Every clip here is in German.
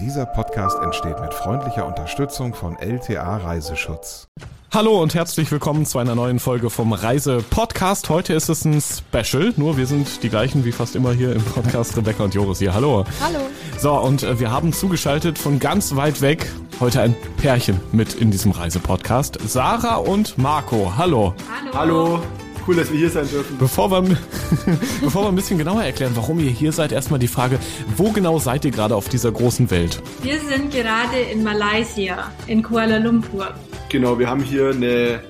Dieser Podcast entsteht mit freundlicher Unterstützung von LTA Reiseschutz. Hallo und herzlich willkommen zu einer neuen Folge vom Reise-Podcast. Heute ist es ein Special, nur wir sind die gleichen wie fast immer hier im Podcast. Rebecca und Joris hier. Hallo. Hallo. So, und äh, wir haben zugeschaltet von ganz weit weg heute ein Pärchen mit in diesem Reise-Podcast. Sarah und Marco. Hallo. Hallo. Hallo. Cool, dass wir hier sein dürfen. Bevor wir, bevor wir ein bisschen genauer erklären, warum ihr hier seid, erstmal die Frage, wo genau seid ihr gerade auf dieser großen Welt? Wir sind gerade in Malaysia, in Kuala Lumpur. Genau, wir haben hier eine,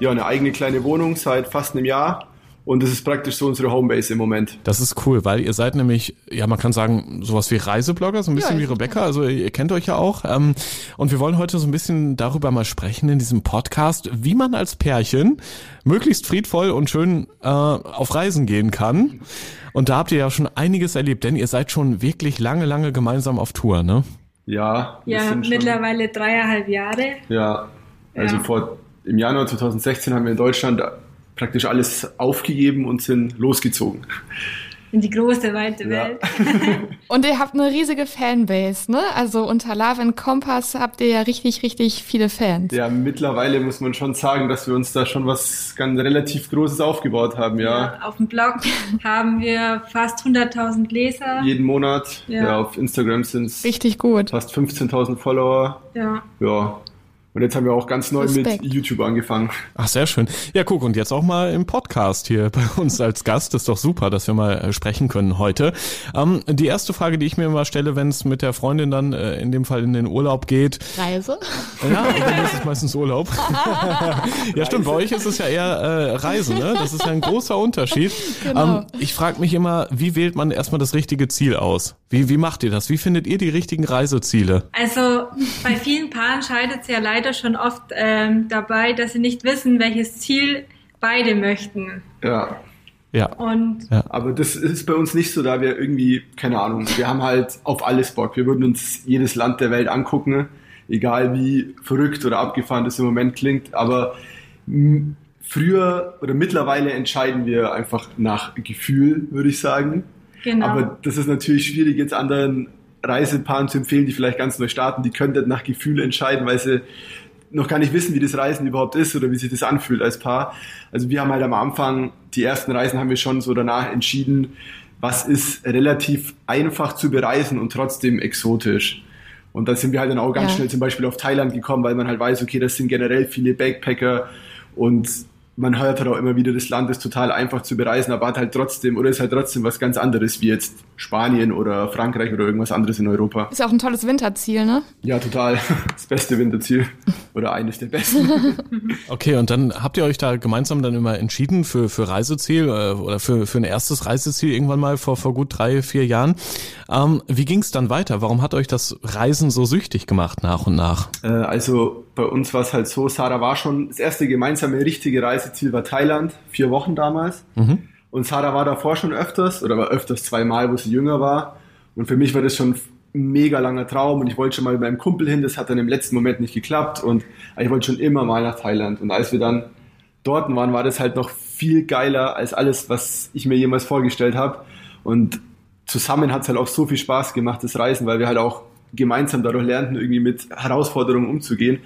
ja, eine eigene kleine Wohnung seit fast einem Jahr und das ist praktisch so unsere Homebase im Moment. Das ist cool, weil ihr seid nämlich, ja, man kann sagen, sowas wie Reiseblogger, so ein bisschen ja, wie Rebecca. Also ihr kennt euch ja auch. Ähm, und wir wollen heute so ein bisschen darüber mal sprechen in diesem Podcast, wie man als Pärchen möglichst friedvoll und schön äh, auf Reisen gehen kann. Und da habt ihr ja schon einiges erlebt, denn ihr seid schon wirklich lange, lange gemeinsam auf Tour, ne? Ja. Ja, mittlerweile dreieinhalb Jahre. Ja. Also ja. vor im Januar 2016 haben wir in Deutschland praktisch alles aufgegeben und sind losgezogen. In die große, weite Welt. Ja. und ihr habt eine riesige Fanbase, ne? Also unter Love and Compass habt ihr ja richtig, richtig viele Fans. Ja, mittlerweile muss man schon sagen, dass wir uns da schon was ganz relativ Großes aufgebaut haben, ja. ja auf dem Blog haben wir fast 100.000 Leser. Jeden Monat. Ja, ja auf Instagram sind es richtig gut. Fast 15.000 Follower. Ja. Ja, und jetzt haben wir auch ganz neu Respekt. mit YouTube angefangen. Ach, sehr schön. Ja, guck, und jetzt auch mal im Podcast hier bei uns als Gast. Das ist doch super, dass wir mal äh, sprechen können heute. Ähm, die erste Frage, die ich mir mal stelle, wenn es mit der Freundin dann äh, in dem Fall in den Urlaub geht. Reise? Ja, dann ist es meistens Urlaub. ja, stimmt. Bei euch ist es ja eher äh, Reisen, ne? Das ist ja ein großer Unterschied. Genau. Ähm, ich frage mich immer, wie wählt man erstmal das richtige Ziel aus? Wie, wie macht ihr das? Wie findet ihr die richtigen Reiseziele? Also bei vielen Paaren scheidet es ja leider schon oft ähm, dabei, dass sie nicht wissen, welches Ziel beide möchten. Ja. Ja. Und ja. Aber das ist bei uns nicht so, da wir irgendwie, keine Ahnung, wir haben halt auf alles Bock. Wir würden uns jedes Land der Welt angucken, egal wie verrückt oder abgefahren das im Moment klingt. Aber früher oder mittlerweile entscheiden wir einfach nach Gefühl, würde ich sagen. Genau. Aber das ist natürlich schwierig, jetzt anderen Reisepaaren zu empfehlen, die vielleicht ganz neu starten. Die können nicht nach Gefühl entscheiden, weil sie noch gar nicht wissen, wie das Reisen überhaupt ist oder wie sich das anfühlt als Paar. Also wir haben halt am Anfang, die ersten Reisen haben wir schon so danach entschieden, was ist relativ einfach zu bereisen und trotzdem exotisch. Und da sind wir halt dann auch ganz ja. schnell zum Beispiel auf Thailand gekommen, weil man halt weiß, okay, das sind generell viele Backpacker und man hört halt auch immer wieder, das Land ist total einfach zu bereisen, aber hat halt trotzdem, oder ist halt trotzdem was ganz anderes wie jetzt Spanien oder Frankreich oder irgendwas anderes in Europa. Ist ja auch ein tolles Winterziel, ne? Ja, total. Das beste Winterziel. Oder eines der besten. Okay, und dann habt ihr euch da gemeinsam dann immer entschieden für, für Reiseziel äh, oder für, für ein erstes Reiseziel irgendwann mal vor, vor gut drei, vier Jahren. Ähm, wie ging es dann weiter? Warum hat euch das Reisen so süchtig gemacht nach und nach? Äh, also bei uns war es halt so, Sarah war schon, das erste gemeinsame richtige Reiseziel war Thailand, vier Wochen damals. Mhm. Und Sarah war davor schon öfters, oder war öfters zweimal, wo sie jünger war. Und für mich war das schon ein mega langer Traum und ich wollte schon mal mit meinem Kumpel hin, das hat dann im letzten Moment nicht geklappt und ich wollte schon immer mal nach Thailand. Und als wir dann dort waren, war das halt noch viel geiler als alles, was ich mir jemals vorgestellt habe. Und zusammen hat es halt auch so viel Spaß gemacht, das Reisen, weil wir halt auch gemeinsam dadurch lernten, irgendwie mit Herausforderungen umzugehen.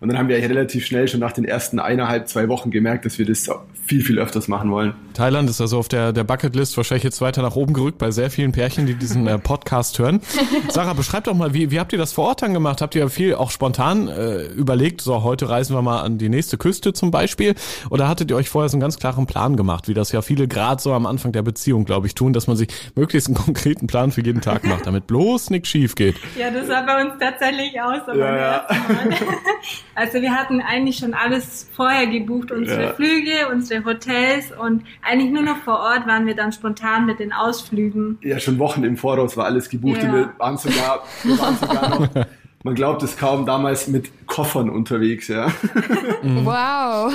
Und dann haben wir relativ schnell schon nach den ersten eineinhalb, zwei Wochen gemerkt, dass wir das viel, viel öfters machen wollen. Thailand ist also auf der, der Bucketlist wahrscheinlich jetzt weiter nach oben gerückt bei sehr vielen Pärchen, die diesen äh, Podcast hören. Sarah, beschreib doch mal, wie, wie habt ihr das vor Ort dann gemacht? Habt ihr viel auch spontan äh, überlegt, so heute reisen wir mal an die nächste Küste zum Beispiel? Oder hattet ihr euch vorher so einen ganz klaren Plan gemacht, wie das ja viele gerade so am Anfang der Beziehung, glaube ich, tun, dass man sich möglichst einen konkreten Plan für jeden Tag macht, damit bloß nichts schief geht? Ja, das sah bei uns tatsächlich aus, aber ja, ja. Also wir hatten eigentlich schon alles vorher gebucht, unsere ja. Flüge, unsere Hotels und eigentlich nur noch vor Ort waren wir dann spontan mit den Ausflügen. Ja, schon Wochen im Voraus war alles gebucht ja. und wir waren sogar, wir waren sogar noch man glaubt es kaum, damals mit Koffern unterwegs, ja. Mhm. Wow.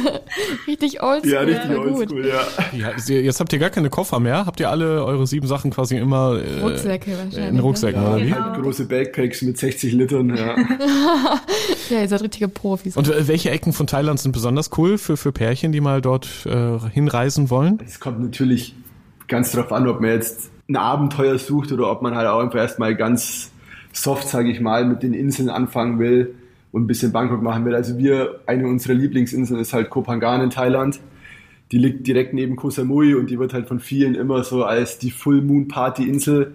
richtig oldschool. Ja, richtig oldschool, ja. ja. Jetzt habt ihr gar keine Koffer mehr. Habt ihr alle eure sieben Sachen quasi immer äh, Rucksäcke wahrscheinlich. in Rucksäcken, ja, oder wie? Halt große Backpacks mit 60 Litern, ja. ja, ihr seid richtige Profis. Und äh, welche Ecken von Thailand sind besonders cool für, für Pärchen, die mal dort äh, hinreisen wollen? Es kommt natürlich ganz drauf an, ob man jetzt ein Abenteuer sucht oder ob man halt auch einfach erstmal ganz soft, sage ich mal, mit den Inseln anfangen will und ein bisschen Bangkok machen will. Also wir, eine unserer Lieblingsinseln ist halt Koh Phangan in Thailand. Die liegt direkt neben Koh Samui und die wird halt von vielen immer so als die Full Moon Party Insel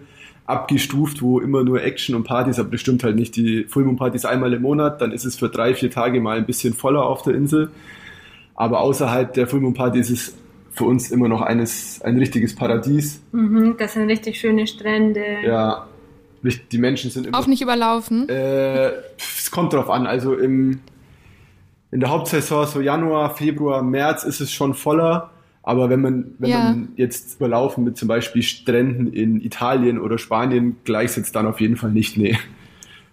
abgestuft, wo immer nur Action und Partys, aber das stimmt halt nicht. Die Full Moon Party ist einmal im Monat, dann ist es für drei, vier Tage mal ein bisschen voller auf der Insel. Aber außerhalb der Full Moon Party ist es für uns immer noch eines, ein richtiges Paradies. Mhm, das sind richtig schöne Strände. Ja, die Menschen sind immer. Auch nicht überlaufen? Äh, es kommt drauf an. Also im, in der Hauptsaison, so Januar, Februar, März, ist es schon voller. Aber wenn man, wenn ja. man jetzt überlaufen mit zum Beispiel Stränden in Italien oder Spanien gleichsetzt, dann auf jeden Fall nicht, nee.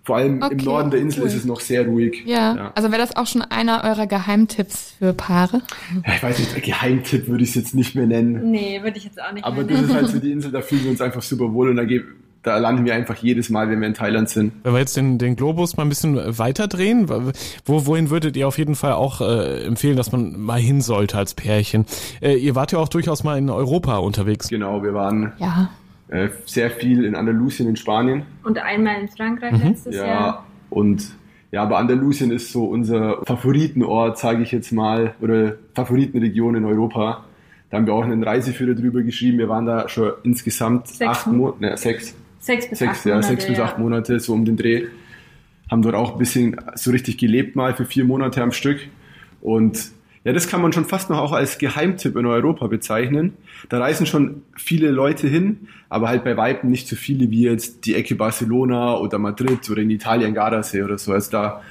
Vor allem okay, im Norden der Insel cool. ist es noch sehr ruhig. Ja. ja. also wäre das auch schon einer eurer Geheimtipps für Paare? Ja, ich weiß nicht, Geheimtipp würde ich es jetzt nicht mehr nennen. Nee, würde ich jetzt auch nicht Aber das ist halt so die Insel, da fühlen wir uns einfach super wohl und da geht da landen wir einfach jedes Mal, wenn wir in Thailand sind. Wenn wir jetzt den, den Globus mal ein bisschen weiter drehen, wo, wohin würdet ihr auf jeden Fall auch äh, empfehlen, dass man mal hin sollte als Pärchen? Äh, ihr wart ja auch durchaus mal in Europa unterwegs. Genau, wir waren ja. äh, sehr viel in Andalusien in Spanien. Und einmal in Frankreich mhm. letztes ja, Jahr. Und ja, aber Andalusien ist so unser Favoritenort, sage ich jetzt mal, oder Favoritenregion in Europa. Da haben wir auch einen Reiseführer drüber geschrieben. Wir waren da schon insgesamt sechs acht Monate, ne, sechs, Sechs bis sechs, acht Monate. Ja, sechs bis acht Monate, so um den Dreh. Haben dort auch ein bisschen so richtig gelebt mal für vier Monate am Stück. Und ja, das kann man schon fast noch auch als Geheimtipp in Europa bezeichnen. Da reisen schon viele Leute hin, aber halt bei Weitem nicht so viele wie jetzt die Ecke Barcelona oder Madrid oder in Italien Gardasee oder so. Also da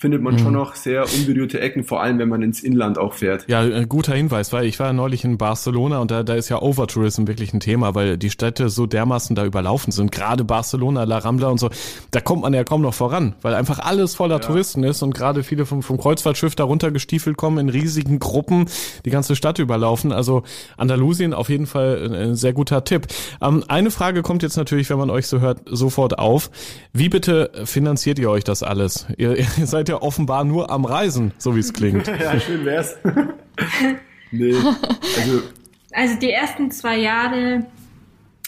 findet man mhm. schon noch sehr unberührte Ecken, vor allem wenn man ins Inland auch fährt. Ja, äh, guter Hinweis, weil ich war ja neulich in Barcelona und da, da ist ja Overtourism wirklich ein Thema, weil die Städte so dermaßen da überlaufen sind. Gerade Barcelona, La Rambla und so, da kommt man ja kaum noch voran, weil einfach alles voller ja. Touristen ist und gerade viele vom, vom Kreuzfahrtschiff da runtergestiefelt kommen in riesigen Gruppen, die ganze Stadt überlaufen. Also Andalusien auf jeden Fall ein sehr guter Tipp. Ähm, eine Frage kommt jetzt natürlich, wenn man euch so hört, sofort auf. Wie bitte finanziert ihr euch das alles? Ihr, ihr seid ja offenbar nur am Reisen, so wie es klingt. ja, schön wär's. nee, also. Also die ersten zwei Jahre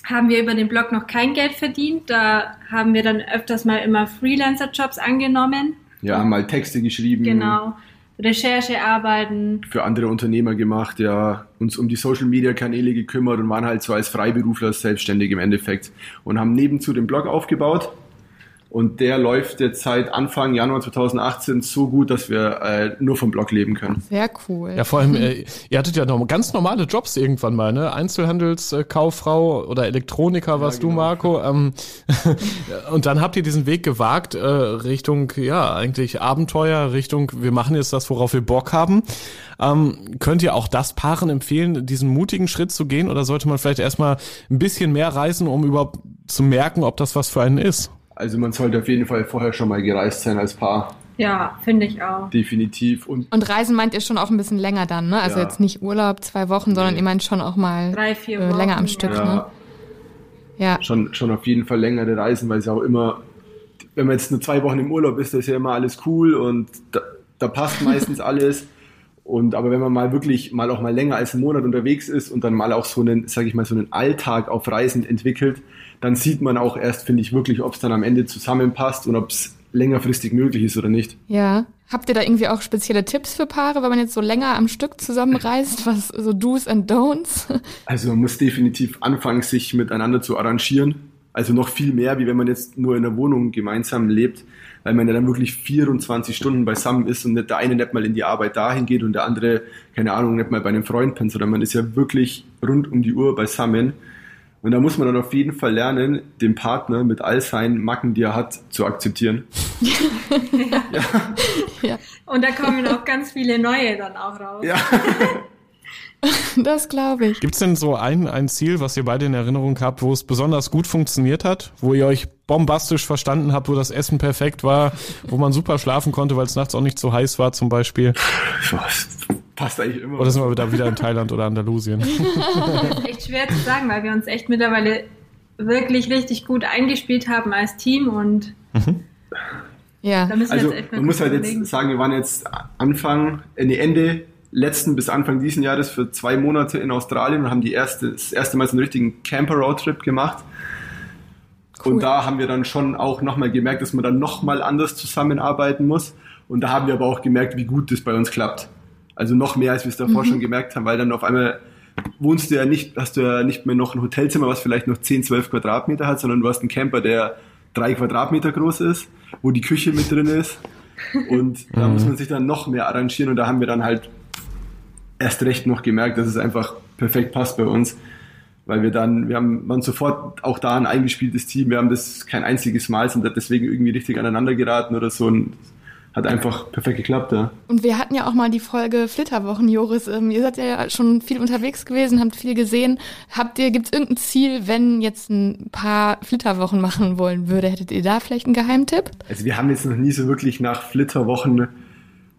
haben wir über den Blog noch kein Geld verdient. Da haben wir dann öfters mal immer Freelancer-Jobs angenommen. Ja, mal Texte geschrieben. Genau. Recherchearbeiten. Für andere Unternehmer gemacht, ja, uns um die Social Media Kanäle gekümmert und waren halt so als Freiberufler selbstständig im Endeffekt und haben nebenzu den Blog aufgebaut und der läuft jetzt seit Anfang Januar 2018 so gut, dass wir äh, nur vom Blog leben können. Sehr cool. Ja, vor allem, äh, ihr hattet ja noch ganz normale Jobs irgendwann mal, ne? Einzelhandelskauffrau oder Elektroniker warst ja, genau. du, Marco. Ähm, und dann habt ihr diesen Weg gewagt äh, Richtung, ja, eigentlich Abenteuer, Richtung, wir machen jetzt das, worauf wir Bock haben. Ähm, könnt ihr auch das Paaren empfehlen, diesen mutigen Schritt zu gehen? Oder sollte man vielleicht erstmal ein bisschen mehr reisen, um überhaupt zu merken, ob das was für einen ist? Also man sollte auf jeden Fall vorher schon mal gereist sein als Paar. Ja, finde ich auch. Definitiv. Und, und Reisen meint ihr schon auch ein bisschen länger dann, ne? Also ja. jetzt nicht Urlaub, zwei Wochen, sondern nee. ihr meint schon auch mal Drei, vier äh, länger am Stück, ja. ne? Ja. Schon, schon auf jeden Fall längere Reisen, weil es auch immer, wenn man jetzt nur zwei Wochen im Urlaub ist, da ist ja immer alles cool und da, da passt meistens alles. Und aber wenn man mal wirklich mal auch mal länger als einen Monat unterwegs ist und dann mal auch so einen, sage ich mal, so einen Alltag auf Reisen entwickelt, dann sieht man auch erst, finde ich, wirklich, ob es dann am Ende zusammenpasst und ob es längerfristig möglich ist oder nicht. Ja. Habt ihr da irgendwie auch spezielle Tipps für Paare, wenn man jetzt so länger am Stück zusammenreist, was so Do's and Don'ts? Also man muss definitiv anfangen, sich miteinander zu arrangieren. Also noch viel mehr, wie wenn man jetzt nur in der Wohnung gemeinsam lebt, weil man ja dann wirklich 24 Stunden beisammen ist und nicht der eine nicht mal in die Arbeit dahin geht und der andere, keine Ahnung, nicht mal bei einem Freund pennt, sondern man ist ja wirklich rund um die Uhr beisammen. Und da muss man dann auf jeden Fall lernen, den Partner mit all seinen Macken, die er hat, zu akzeptieren. ja. ja. ja. Und da kommen auch ganz viele neue dann auch raus. Ja. Das glaube ich. Gibt es denn so ein, ein Ziel, was ihr beide in Erinnerung habt, wo es besonders gut funktioniert hat, wo ihr euch bombastisch verstanden habt, wo das Essen perfekt war, wo man super schlafen konnte, weil es nachts auch nicht so heiß war zum Beispiel? Passt eigentlich immer. Oder sind wir da wieder in Thailand oder Andalusien? das ist echt schwer zu sagen, weil wir uns echt mittlerweile wirklich richtig gut eingespielt haben als Team und mhm. ja. Da müssen wir also, echt man muss halt jetzt sagen, wir waren jetzt Anfang, äh, nee, Ende letzten bis Anfang diesen Jahres für zwei Monate in Australien und haben die erste, das erste Mal so einen richtigen Camper-Roadtrip gemacht. Cool. Und da haben wir dann schon auch nochmal gemerkt, dass man dann nochmal anders zusammenarbeiten muss. Und da haben wir aber auch gemerkt, wie gut das bei uns klappt. Also noch mehr, als wir es davor mhm. schon gemerkt haben, weil dann auf einmal wohnst du ja nicht, hast du ja nicht mehr noch ein Hotelzimmer, was vielleicht noch 10, 12 Quadratmeter hat, sondern du hast einen Camper, der drei Quadratmeter groß ist, wo die Küche mit drin ist. Und da mhm. muss man sich dann noch mehr arrangieren und da haben wir dann halt erst recht noch gemerkt, dass es einfach perfekt passt bei uns. Weil wir dann, wir haben waren sofort auch da ein eingespieltes Team, wir haben das kein einziges Mal, sind deswegen irgendwie richtig aneinander geraten oder so. Und hat einfach perfekt geklappt, ja. Und wir hatten ja auch mal die Folge Flitterwochen, Joris. Ähm, ihr seid ja schon viel unterwegs gewesen, habt viel gesehen. Habt ihr, gibt es irgendein Ziel, wenn jetzt ein paar Flitterwochen machen wollen würde? Hättet ihr da vielleicht einen Geheimtipp? Also wir haben jetzt noch nie so wirklich nach Flitterwochen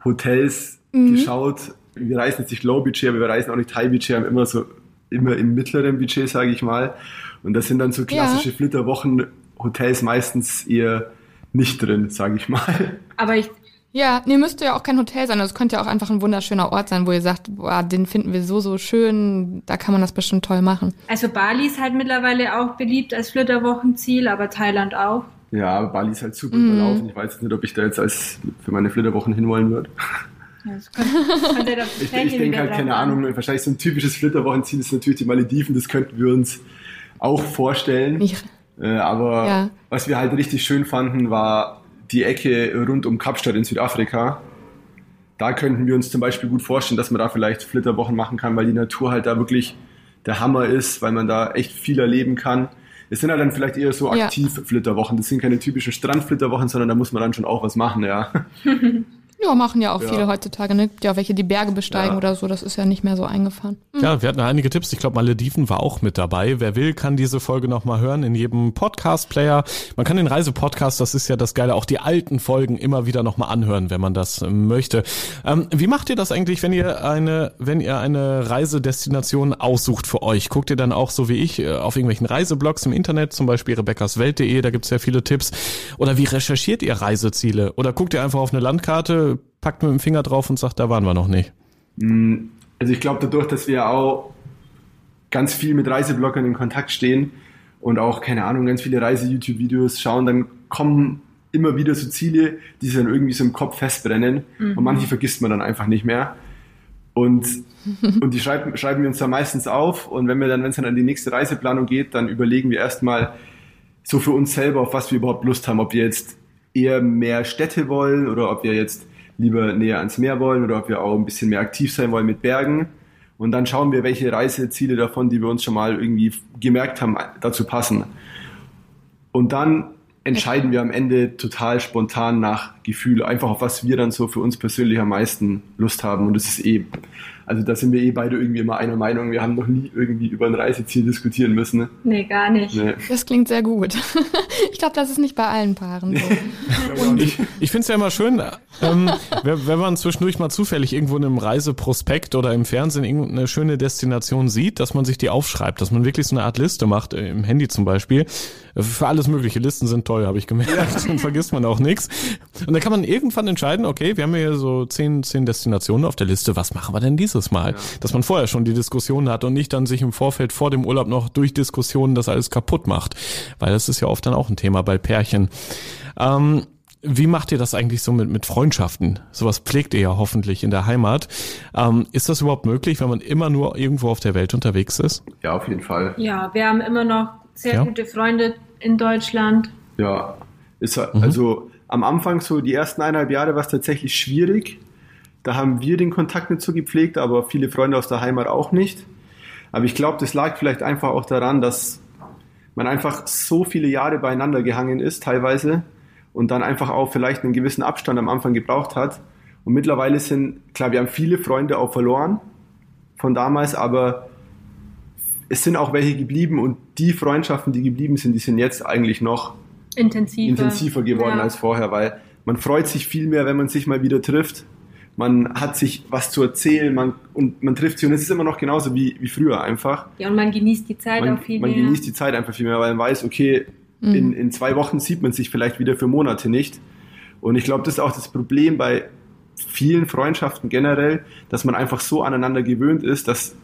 Hotels mhm. geschaut. Wir reisen jetzt nicht Low Budget, aber wir reisen auch nicht High Budget, haben immer so immer im mittleren Budget, sage ich mal. Und das sind dann so klassische ja. Flitterwochen Hotels meistens eher nicht drin, sage ich mal. Aber ich, ja, nee, müsste ja auch kein Hotel sein. Es könnte ja auch einfach ein wunderschöner Ort sein, wo ihr sagt, boah, den finden wir so, so schön, da kann man das bestimmt toll machen. Also Bali ist halt mittlerweile auch beliebt als Flitterwochenziel, aber Thailand auch. Ja, Bali ist halt super mm. überlaufen. Ich weiß jetzt nicht, ob ich da jetzt als für meine Flitterwochen hinwollen würde. Ja, könnte, könnte ich, ich denke halt, keine Ahnung, wahrscheinlich so ein typisches Flitterwochenziel ist natürlich die Malediven, das könnten wir uns auch vorstellen. Ich, äh, aber ja. was wir halt richtig schön fanden, war die Ecke rund um Kapstadt in Südafrika. Da könnten wir uns zum Beispiel gut vorstellen, dass man da vielleicht Flitterwochen machen kann, weil die Natur halt da wirklich der Hammer ist, weil man da echt viel erleben kann. Es sind halt dann vielleicht eher so aktiv Flitterwochen. Das sind keine typischen Strandflitterwochen, sondern da muss man dann schon auch was machen, ja. Ja, machen ja auch ja. viele heutzutage. Ne? Ja, welche die Berge besteigen ja. oder so. Das ist ja nicht mehr so eingefahren. Mhm. Ja, wir hatten einige Tipps. Ich glaube, Malediven war auch mit dabei. Wer will, kann diese Folge nochmal hören in jedem Podcast-Player. Man kann den Reisepodcast, das ist ja das Geile, auch die alten Folgen immer wieder nochmal anhören, wenn man das möchte. Ähm, wie macht ihr das eigentlich, wenn ihr eine, wenn ihr eine Reisedestination aussucht für euch? Guckt ihr dann auch so wie ich äh, auf irgendwelchen Reiseblogs im Internet, zum Beispiel rebeccaswelt.de, da gibt's ja viele Tipps. Oder wie recherchiert ihr Reiseziele? Oder guckt ihr einfach auf eine Landkarte, packt mit dem Finger drauf und sagt, da waren wir noch nicht? Mm, also ich glaube, dadurch, dass wir auch ganz viel mit Reisebloggern in Kontakt stehen und auch, keine Ahnung, ganz viele Reise-YouTube-Videos schauen, dann kommen immer wieder so Ziele, die sich dann irgendwie so im Kopf festbrennen mhm. und manche vergisst man dann einfach nicht mehr. Und, und die schreiben, schreiben wir uns dann meistens auf und wenn wir dann, wenn es dann an die nächste Reiseplanung geht, dann überlegen wir erstmal so für uns selber, auf was wir überhaupt Lust haben, ob wir jetzt eher mehr Städte wollen oder ob wir jetzt lieber näher ans Meer wollen oder ob wir auch ein bisschen mehr aktiv sein wollen mit Bergen. Und dann schauen wir, welche Reiseziele davon, die wir uns schon mal irgendwie gemerkt haben, dazu passen. Und dann entscheiden wir am Ende total spontan nach Gefühl, einfach auf was wir dann so für uns persönlich am meisten Lust haben. Und das ist eh also da sind wir eh beide irgendwie immer einer Meinung. Wir haben noch nie irgendwie über ein Reiseziel diskutieren müssen. Ne? Nee, gar nicht. Nee. Das klingt sehr gut. Ich glaube, das ist nicht bei allen Paaren so. Ich ich finde es ja immer schön, ähm, wenn man zwischendurch mal zufällig irgendwo in einem Reiseprospekt oder im Fernsehen irgendeine schöne Destination sieht, dass man sich die aufschreibt, dass man wirklich so eine Art Liste macht, äh, im Handy zum Beispiel. Für alles mögliche. Listen sind toll, habe ich gemerkt. Dann vergisst man auch nichts. Und dann kann man irgendwann entscheiden, okay, wir haben hier so zehn, zehn Destinationen auf der Liste. Was machen wir denn dieses Mal? Ja. Dass man vorher schon die Diskussion hat und nicht dann sich im Vorfeld vor dem Urlaub noch durch Diskussionen das alles kaputt macht. Weil das ist ja oft dann auch ein Thema bei Pärchen. Ähm, wie macht ihr das eigentlich so mit, mit Freundschaften? Sowas pflegt ihr ja hoffentlich in der Heimat. Ähm, ist das überhaupt möglich, wenn man immer nur irgendwo auf der Welt unterwegs ist? Ja, auf jeden Fall. Ja, wir haben immer noch sehr ja. gute Freunde in Deutschland. Ja, ist mhm. also am Anfang so die ersten eineinhalb Jahre war es tatsächlich schwierig. Da haben wir den Kontakt nicht so gepflegt, aber viele Freunde aus der Heimat auch nicht. Aber ich glaube, das lag vielleicht einfach auch daran, dass man einfach so viele Jahre beieinander gehangen ist, teilweise, und dann einfach auch vielleicht einen gewissen Abstand am Anfang gebraucht hat. Und mittlerweile sind, klar, wir haben viele Freunde auch verloren von damals, aber es sind auch welche geblieben und die Freundschaften, die geblieben sind, die sind jetzt eigentlich noch intensiver, intensiver geworden ja. als vorher, weil man freut sich viel mehr, wenn man sich mal wieder trifft. Man hat sich was zu erzählen man, und man trifft sich und es ist immer noch genauso wie, wie früher einfach. Ja, und man genießt die Zeit man, auch viel man mehr. Man genießt die Zeit einfach viel mehr, weil man weiß, okay, mhm. in, in zwei Wochen sieht man sich vielleicht wieder für Monate nicht. Und ich glaube, das ist auch das Problem bei vielen Freundschaften generell, dass man einfach so aneinander gewöhnt ist, dass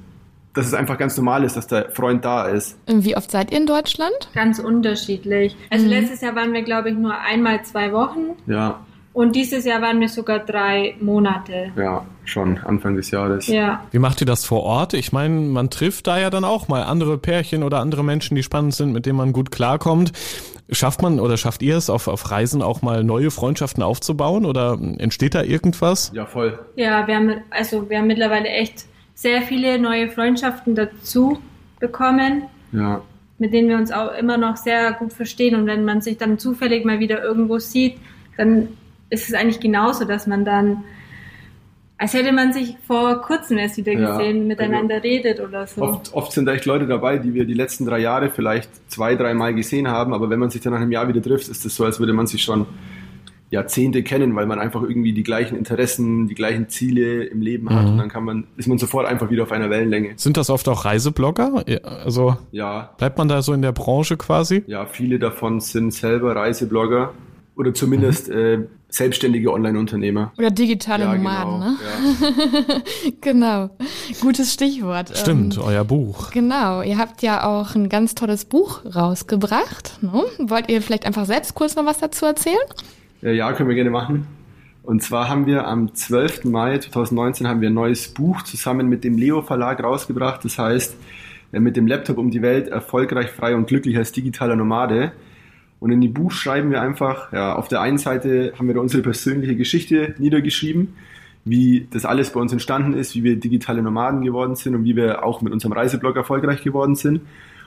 dass es einfach ganz normal ist, dass der Freund da ist. Wie oft seid ihr in Deutschland? Ganz unterschiedlich. Also mhm. letztes Jahr waren wir, glaube ich, nur einmal zwei Wochen. Ja. Und dieses Jahr waren wir sogar drei Monate. Ja, schon Anfang des Jahres. Ja. Wie macht ihr das vor Ort? Ich meine, man trifft da ja dann auch mal andere Pärchen oder andere Menschen, die spannend sind, mit denen man gut klarkommt. Schafft man oder schafft ihr es auf, auf Reisen auch mal neue Freundschaften aufzubauen oder entsteht da irgendwas? Ja, voll. Ja, wir haben, also wir haben mittlerweile echt sehr viele neue Freundschaften dazu bekommen. Ja. Mit denen wir uns auch immer noch sehr gut verstehen. Und wenn man sich dann zufällig mal wieder irgendwo sieht, dann ist es eigentlich genauso, dass man dann, als hätte man sich vor kurzem erst wieder gesehen, ja, miteinander also redet oder so. Oft, oft sind echt Leute dabei, die wir die letzten drei Jahre vielleicht zwei, dreimal gesehen haben, aber wenn man sich dann nach einem Jahr wieder trifft, ist es so, als würde man sich schon Jahrzehnte kennen, weil man einfach irgendwie die gleichen Interessen, die gleichen Ziele im Leben hat mhm. und dann kann man, ist man sofort einfach wieder auf einer Wellenlänge. Sind das oft auch Reiseblogger? Also ja. bleibt man da so in der Branche quasi? Ja, viele davon sind selber Reiseblogger oder zumindest mhm. äh, selbstständige Online-Unternehmer. Oder digitale ja, Nomaden, genau, ne? Ja. genau. Gutes Stichwort. Stimmt, ähm, euer Buch. Genau. Ihr habt ja auch ein ganz tolles Buch rausgebracht. Ne? Wollt ihr vielleicht einfach selbst kurz noch was dazu erzählen? Äh, ja, können wir gerne machen. Und zwar haben wir am 12. Mai 2019 haben wir ein neues Buch zusammen mit dem Leo Verlag rausgebracht. Das heißt, äh, mit dem Laptop um die Welt erfolgreich, frei und glücklich als digitaler Nomade. Und in die Buch schreiben wir einfach, ja, auf der einen Seite haben wir da unsere persönliche Geschichte niedergeschrieben, wie das alles bei uns entstanden ist, wie wir digitale Nomaden geworden sind und wie wir auch mit unserem Reiseblog erfolgreich geworden sind.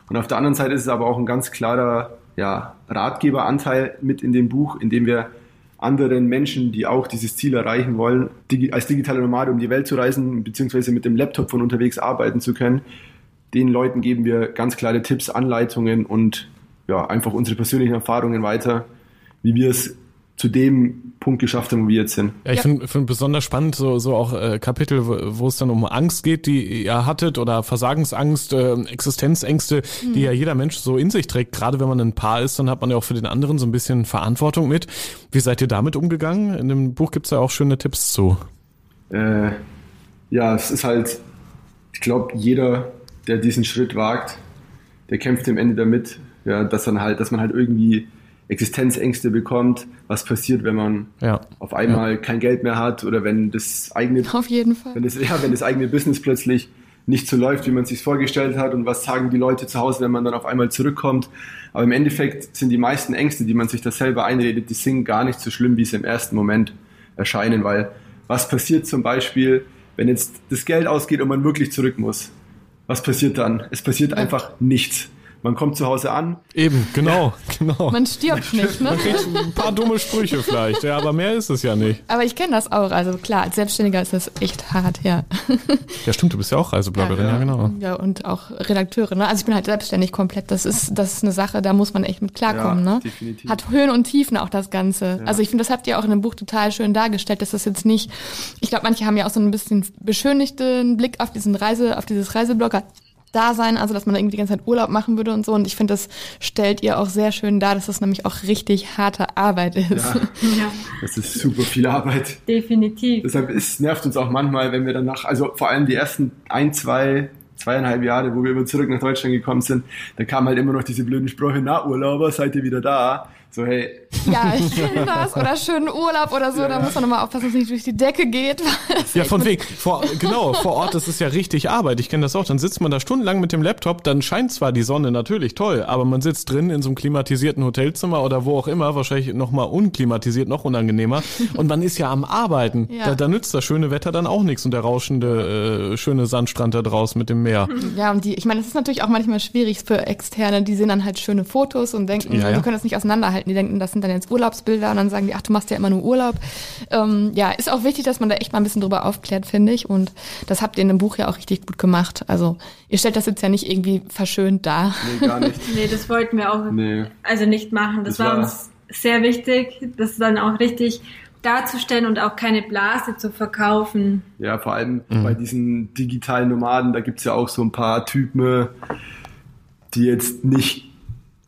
Und auf der anderen Seite ist es aber auch ein ganz klarer ja, Ratgeberanteil mit in dem Buch, in dem wir anderen Menschen, die auch dieses Ziel erreichen wollen, als digitale Nomade um die Welt zu reisen, beziehungsweise mit dem Laptop von unterwegs arbeiten zu können, den Leuten geben wir ganz klare Tipps, Anleitungen und ja, einfach unsere persönlichen Erfahrungen weiter, wie wir es zu dem Punkt geschafft haben, wo wir jetzt sind. Ja, ich ja. finde find besonders spannend so, so auch äh, Kapitel, wo, wo es dann um Angst geht, die ihr hattet oder Versagensangst, äh, Existenzängste, mhm. die ja jeder Mensch so in sich trägt. Gerade wenn man ein Paar ist, dann hat man ja auch für den anderen so ein bisschen Verantwortung mit. Wie seid ihr damit umgegangen? In dem Buch gibt es ja auch schöne Tipps zu. Äh, ja, es ist halt, ich glaube, jeder, der diesen Schritt wagt, der kämpft am Ende damit, ja, dass dann halt, dass man halt irgendwie Existenzängste bekommt, was passiert, wenn man ja. auf einmal ja. kein Geld mehr hat oder wenn das eigene auf jeden Fall. wenn das, ja, wenn das eigene Business plötzlich nicht so läuft, wie man es sich vorgestellt hat und was sagen die Leute zu Hause, wenn man dann auf einmal zurückkommt. Aber im Endeffekt sind die meisten Ängste, die man sich da selber einredet, die sind gar nicht so schlimm, wie sie im ersten Moment erscheinen, weil was passiert zum Beispiel, wenn jetzt das Geld ausgeht und man wirklich zurück muss? Was passiert dann? Es passiert einfach nichts. Man kommt zu Hause an. Eben, genau, genau. Man stirbt nicht, ne? Man kriegt ein paar dumme Sprüche vielleicht, ja, aber mehr ist es ja nicht. Aber ich kenne das auch. Also klar, als Selbstständiger ist das echt hart, ja. Ja, stimmt, du bist ja auch Reisebloggerin, ja, ja genau. Ja, und auch Redakteurin, ne? Also ich bin halt selbstständig komplett. Das ist, das ist eine Sache, da muss man echt mit klarkommen, ja, ne? Definitiv. Hat Höhen und Tiefen auch das Ganze. Ja. Also ich finde, das habt ihr auch in dem Buch total schön dargestellt, dass das jetzt nicht, ich glaube, manche haben ja auch so ein bisschen beschönigten Blick auf diesen Reise, auf dieses Reiseblogger da sein, also dass man irgendwie die ganze Zeit Urlaub machen würde und so. Und ich finde, das stellt ihr auch sehr schön dar, dass das nämlich auch richtig harte Arbeit ist. Ja, ja. das ist super viel Arbeit. Definitiv. Deshalb es nervt uns auch manchmal, wenn wir danach, also vor allem die ersten ein, zwei, zweieinhalb Jahre, wo wir immer zurück nach Deutschland gekommen sind, da kamen halt immer noch diese blöden Sprüche, na Urlauber, seid ihr wieder da? So, hey. Ja, ich kenne das. Oder schönen Urlaub oder so. Ja, da muss man nochmal aufpassen, dass es nicht durch die Decke geht. Ja, von wegen. Vor, genau, vor Ort ist es ja richtig Arbeit. Ich kenne das auch. Dann sitzt man da stundenlang mit dem Laptop. Dann scheint zwar die Sonne natürlich toll, aber man sitzt drin in so einem klimatisierten Hotelzimmer oder wo auch immer. Wahrscheinlich nochmal unklimatisiert, noch unangenehmer. Und man ist ja am Arbeiten. Ja. Da, da nützt das schöne Wetter dann auch nichts und der rauschende, äh, schöne Sandstrand da draußen mit dem Meer. Ja, und die, ich meine, es ist natürlich auch manchmal schwierig für Externe. Die sehen dann halt schöne Fotos und denken, ja, ja. die können das nicht auseinanderhalten halten. Die denken, das sind dann jetzt Urlaubsbilder und dann sagen die, ach, du machst ja immer nur Urlaub. Ähm, ja, ist auch wichtig, dass man da echt mal ein bisschen drüber aufklärt, finde ich. Und das habt ihr in dem Buch ja auch richtig gut gemacht. Also ihr stellt das jetzt ja nicht irgendwie verschönt dar. Nee, gar nicht. nee, das wollten wir auch nee. also nicht machen. Das, das war uns sehr wichtig, das dann auch richtig darzustellen und auch keine Blase zu verkaufen. Ja, vor allem mhm. bei diesen digitalen Nomaden, da gibt es ja auch so ein paar Typen, die jetzt nicht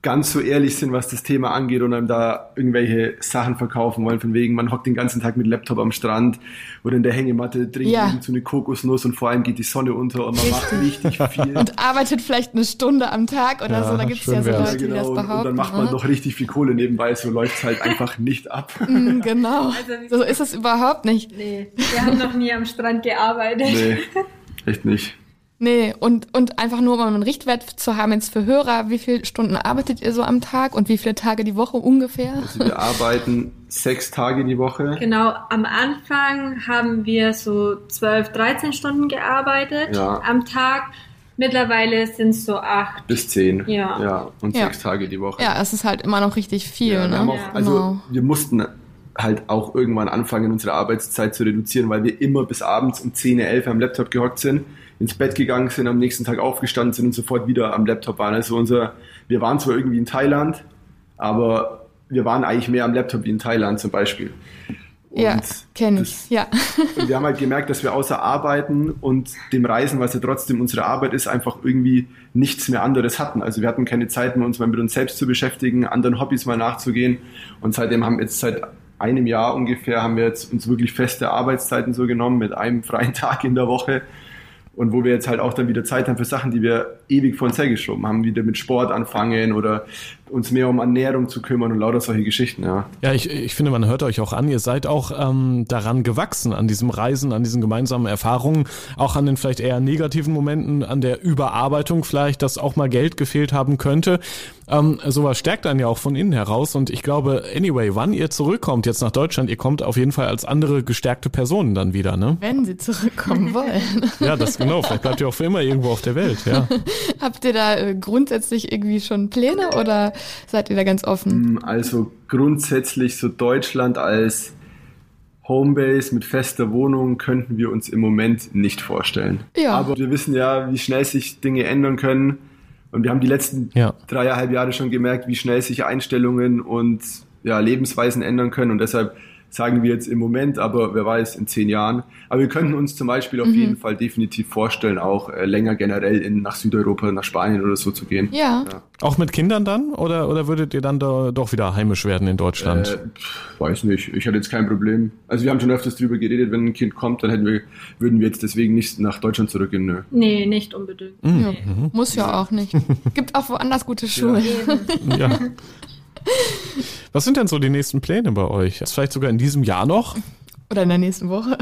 ganz so ehrlich sind, was das Thema angeht und einem da irgendwelche Sachen verkaufen wollen, von wegen, man hockt den ganzen Tag mit Laptop am Strand oder in der Hängematte, trinkt Ja. so eine Kokosnuss und vor allem geht die Sonne unter und man macht richtig viel. Und arbeitet vielleicht eine Stunde am Tag oder Ja, so. Da gibt es ja so. Leute, die das und, behaupten. und dann macht man noch richtig viel Kohle nebenbei, so läuft's halt einfach nicht ab. Mm, Genau. Also, so ist es überhaupt nicht. Nee, wir haben noch nie am Strand gearbeitet. Nee, echt nicht. Nee, und, und einfach nur, um einen Richtwert zu haben jetzt für Hörer, wie viele Stunden arbeitet ihr so am Tag und wie viele Tage die Woche ungefähr? Also wir arbeiten sechs Tage die Woche. Genau, am Anfang haben wir so 12, 13 Stunden gearbeitet Ja. am Tag. Mittlerweile sind es so acht. Bis zehn. Ja. ja und Ja. sechs Tage die Woche. Ja, es ist halt immer noch richtig viel, Ja, wir ne? haben auch, Ja. also Genau. wir mussten halt auch irgendwann anfangen, unsere Arbeitszeit zu reduzieren, weil wir immer bis abends um 10, 11 am Laptop gehockt sind, ins Bett gegangen sind, am nächsten Tag aufgestanden sind und sofort wieder am Laptop waren. Also unser, wir waren zwar irgendwie in Thailand, aber wir waren eigentlich mehr am Laptop wie in Thailand zum Beispiel. Ja, kenne ich. Ja. Und wir haben halt gemerkt, dass wir außer Arbeiten und dem Reisen, was ja trotzdem unsere Arbeit ist, einfach irgendwie nichts mehr anderes hatten. Also wir hatten keine Zeit mehr, uns mal mit uns selbst zu beschäftigen, anderen Hobbys mal nachzugehen. Und seitdem haben wir jetzt seit einem Jahr ungefähr haben wir jetzt uns wirklich feste Arbeitszeiten so genommen mit einem freien Tag in der Woche. Und wo wir jetzt halt auch dann wieder Zeit haben für Sachen, die wir ewig vor uns hergeschoben haben, wieder mit Sport anfangen oder uns mehr um Ernährung zu kümmern und lauter solche Geschichten, ja. Ja, ich, ich finde, man hört euch auch an. Ihr seid auch ähm, daran gewachsen, an diesem Reisen, an diesen gemeinsamen Erfahrungen, auch an den vielleicht eher negativen Momenten, an der Überarbeitung vielleicht, dass auch mal Geld gefehlt haben könnte. Ähm, sowas stärkt einen ja auch von innen heraus. Und ich glaube, anyway, wann ihr zurückkommt jetzt nach Deutschland, ihr kommt auf jeden Fall als andere gestärkte Personen dann wieder, ne? Wenn sie zurückkommen wollen. Ja, das genau. Vielleicht bleibt ihr auch für immer irgendwo auf der Welt, ja. Habt ihr da äh, grundsätzlich irgendwie schon Pläne oder seid ihr da ganz offen? Also grundsätzlich so Deutschland als Homebase mit fester Wohnung könnten wir uns im Moment nicht vorstellen. Ja. Aber wir wissen ja, wie schnell sich Dinge ändern können. Und wir haben die letzten Ja. dreieinhalb Jahre schon gemerkt, wie schnell sich Einstellungen und ja, Lebensweisen ändern können. Und deshalb sagen wir jetzt im Moment, aber wer weiß, in zehn Jahren. Aber wir könnten uns zum Beispiel auf jeden Fall definitiv vorstellen, auch äh, länger generell in, nach Südeuropa, nach Spanien oder so zu gehen. Ja. Auch mit Kindern dann? Oder, oder würdet ihr dann da doch wieder heimisch werden in Deutschland? Äh, pff, weiß nicht. Ich hatte jetzt kein Problem. Also wir haben schon öfters drüber geredet, wenn ein Kind kommt, dann hätten wir, würden wir jetzt deswegen nicht nach Deutschland zurückgehen. Nö. Nee, nicht unbedingt. Mhm. ja. Muss ja auch nicht. Gibt auch woanders gute Schulen. Eben. Ja. Was sind denn so die nächsten Pläne bei euch? Ist vielleicht sogar in diesem Jahr noch? Oder in der nächsten Woche.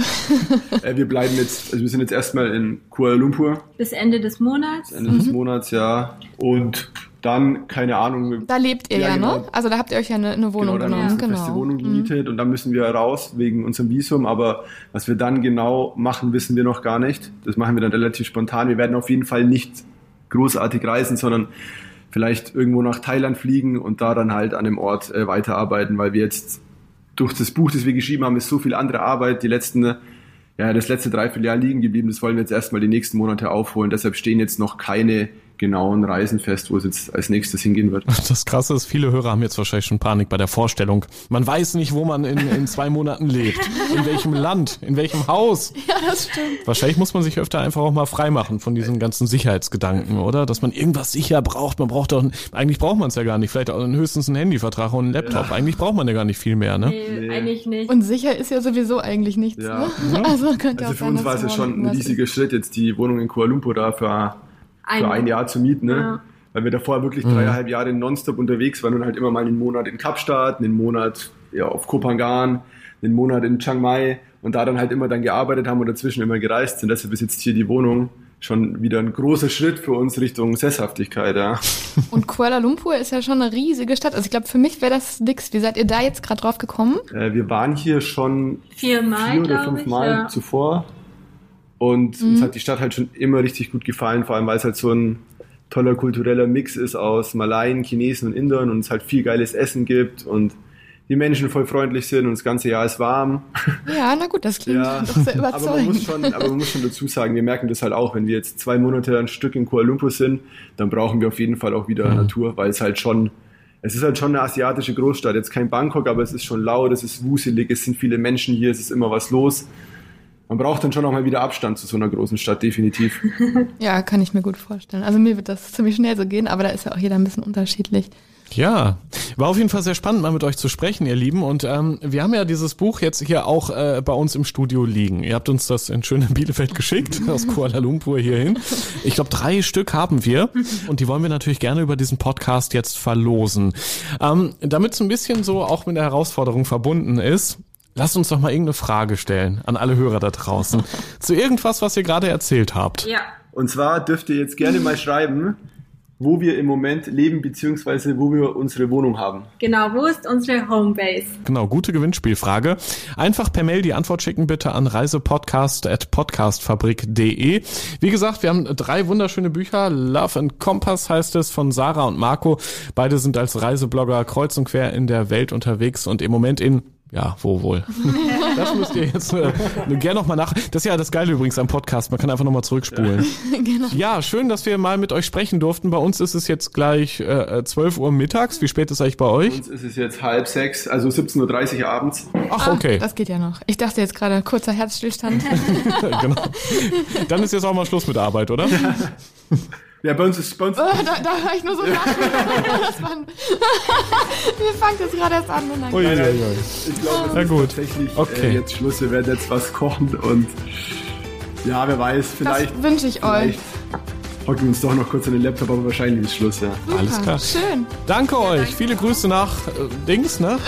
Äh, wir bleiben jetzt, also wir sind jetzt erstmal in Kuala Lumpur, Bis Ende des Monats. Ende des Monats, ja. Und dann, keine Ahnung, Da lebt ihr ja, Ja, genau. ne? Also da habt ihr euch ja eine, eine Wohnung genau, haben wir genommen. uns eine Genau. feste Wohnung gemietet und dann müssen wir raus wegen unserem Visum. Aber was wir dann genau machen, wissen wir noch gar nicht. Das machen wir dann relativ spontan. Wir werden auf jeden Fall nicht großartig reisen, sondern vielleicht irgendwo nach Thailand fliegen und da dann halt an dem Ort äh, weiterarbeiten, weil wir jetzt durch das Buch, das wir geschrieben haben, ist so viel andere Arbeit die letzten, ja, das letzte Dreivierteljahr liegen geblieben. Das wollen wir jetzt erstmal die nächsten Monate aufholen. Deshalb stehen jetzt noch keine genauen Reisen fest, wo es jetzt als nächstes hingehen wird. Das Krasse ist, viele Hörer haben jetzt wahrscheinlich schon Panik bei der Vorstellung. Man weiß nicht, wo man in, in zwei Monaten lebt. In welchem Land, in welchem Haus. Ja, das stimmt. Wahrscheinlich muss man sich öfter einfach auch mal freimachen von diesen ganzen Sicherheitsgedanken, oder? Dass man irgendwas sicher braucht. Man braucht doch, eigentlich braucht man es ja gar nicht. Vielleicht auch höchstens einen Handyvertrag und einen Laptop. Eigentlich braucht man ja gar nicht viel mehr, ne? Nee, Nee. eigentlich nicht. Und sicher ist ja sowieso eigentlich nichts. Ja. Ne? Also könnte Also auch für sein, uns war es ja schon ein riesiger Schritt, jetzt die Wohnung in Kuala Lumpur da für, für ein Jahr zu mieten, ne? Ja. Weil wir davor wirklich dreieinhalb Jahre nonstop unterwegs waren und halt immer mal einen Monat in Kapstadt, einen Monat ja, auf Kopangan, einen Monat in Chiang Mai und da dann halt immer dann gearbeitet haben und dazwischen immer gereist sind. Deshalb ist jetzt hier die Wohnung schon wieder ein großer Schritt für uns Richtung Sesshaftigkeit, ja. Und Kuala Lumpur ist ja schon eine riesige Stadt. Also ich glaube, für mich wäre das nix. Wie seid ihr da jetzt gerade drauf gekommen? Äh, wir waren hier schon Viermal, vier oder glaub fünf ich, Mal ja. zuvor. Und uns hat die Stadt halt schon immer richtig gut gefallen, vor allem weil es halt so ein toller kultureller Mix ist aus Malaien, Chinesen und Indern und es halt viel geiles Essen gibt und die Menschen voll freundlich sind und das ganze Jahr ist warm. Ja, na gut, das klingt Ja, doch sehr aber man, muss überzeugend. schon, aber man muss schon dazu sagen, wir merken das halt auch, wenn wir jetzt zwei Monate ein Stück in Kuala Lumpur sind, dann brauchen wir auf jeden Fall auch wieder Natur, weil es halt schon, es ist halt schon eine asiatische Großstadt. Jetzt kein Bangkok, aber es ist schon laut, es ist wuselig, es sind viele Menschen hier, es ist immer was los. Man braucht dann schon auch mal wieder Abstand zu so einer großen Stadt, definitiv. Ja, kann ich mir gut vorstellen. Also mir wird das ziemlich schnell so gehen, aber da ist ja auch jeder ein bisschen unterschiedlich. Ja, war auf jeden Fall sehr spannend, mal mit euch zu sprechen, ihr Lieben. Und ähm, wir haben ja dieses Buch jetzt hier auch äh, bei uns im Studio liegen. Ihr habt uns das in schönen Bielefeld geschickt, aus Kuala Lumpur hierhin. Ich glaube, drei Stück haben wir und die wollen wir natürlich gerne über diesen Podcast jetzt verlosen. Ähm, Damit es ein bisschen so auch mit der Herausforderung verbunden ist, Lasst uns doch mal irgendeine Frage stellen an alle Hörer da draußen. zu irgendwas, was ihr gerade erzählt habt. Ja. Und zwar dürft ihr jetzt gerne mal schreiben, wo wir im Moment leben, beziehungsweise wo wir unsere Wohnung haben. Genau, wo ist unsere Homebase? Genau, gute Gewinnspielfrage. Einfach per Mail die Antwort schicken bitte an reisepodcast.podcastfabrik.de. Wie gesagt, wir haben drei wunderschöne Bücher. Love and Compass heißt es von Sarah und Marco. Beide sind als Reiseblogger kreuz und quer in der Welt unterwegs und im Moment in ja, wo wohl? Das müsst ihr jetzt äh, gerne nochmal nach. Das ist ja das Geile übrigens am Podcast. Man kann einfach nochmal zurückspulen. genau. Ja, schön, dass wir mal mit euch sprechen durften. Bei uns ist es jetzt gleich äh, 12 Uhr mittags. Wie spät ist eigentlich bei euch? Bei uns ist es jetzt halb sechs, also 17.30 Uhr abends. Ach, okay. Ah, das geht ja noch. Ich dachte jetzt gerade kurzer Herzstillstand. genau. Dann ist jetzt auch mal Schluss mit Arbeit, oder? Ja, bei uns ist bei uns. Oh, da, da höre ich nur so Sachen. Wir fangen jetzt gerade erst an. Oh, ja, ja, ja. Ich glaube, es ist tatsächlich okay. äh, jetzt Schluss. Wir werden jetzt was kochen und ja, wer weiß, vielleicht. Das wünsche ich euch. Hocken wir uns doch noch kurz an den Laptop, aber wahrscheinlich ist Schluss, ja. Super, Alles klar. Schön. Danke ja, euch. Danke. Viele Grüße nach äh, Dings, ne?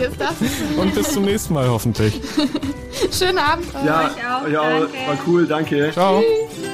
Und bis zum nächsten Mal hoffentlich. Schönen Abend. Ja, euch auch. ja, danke. war cool, danke. Ciao. Tschüss.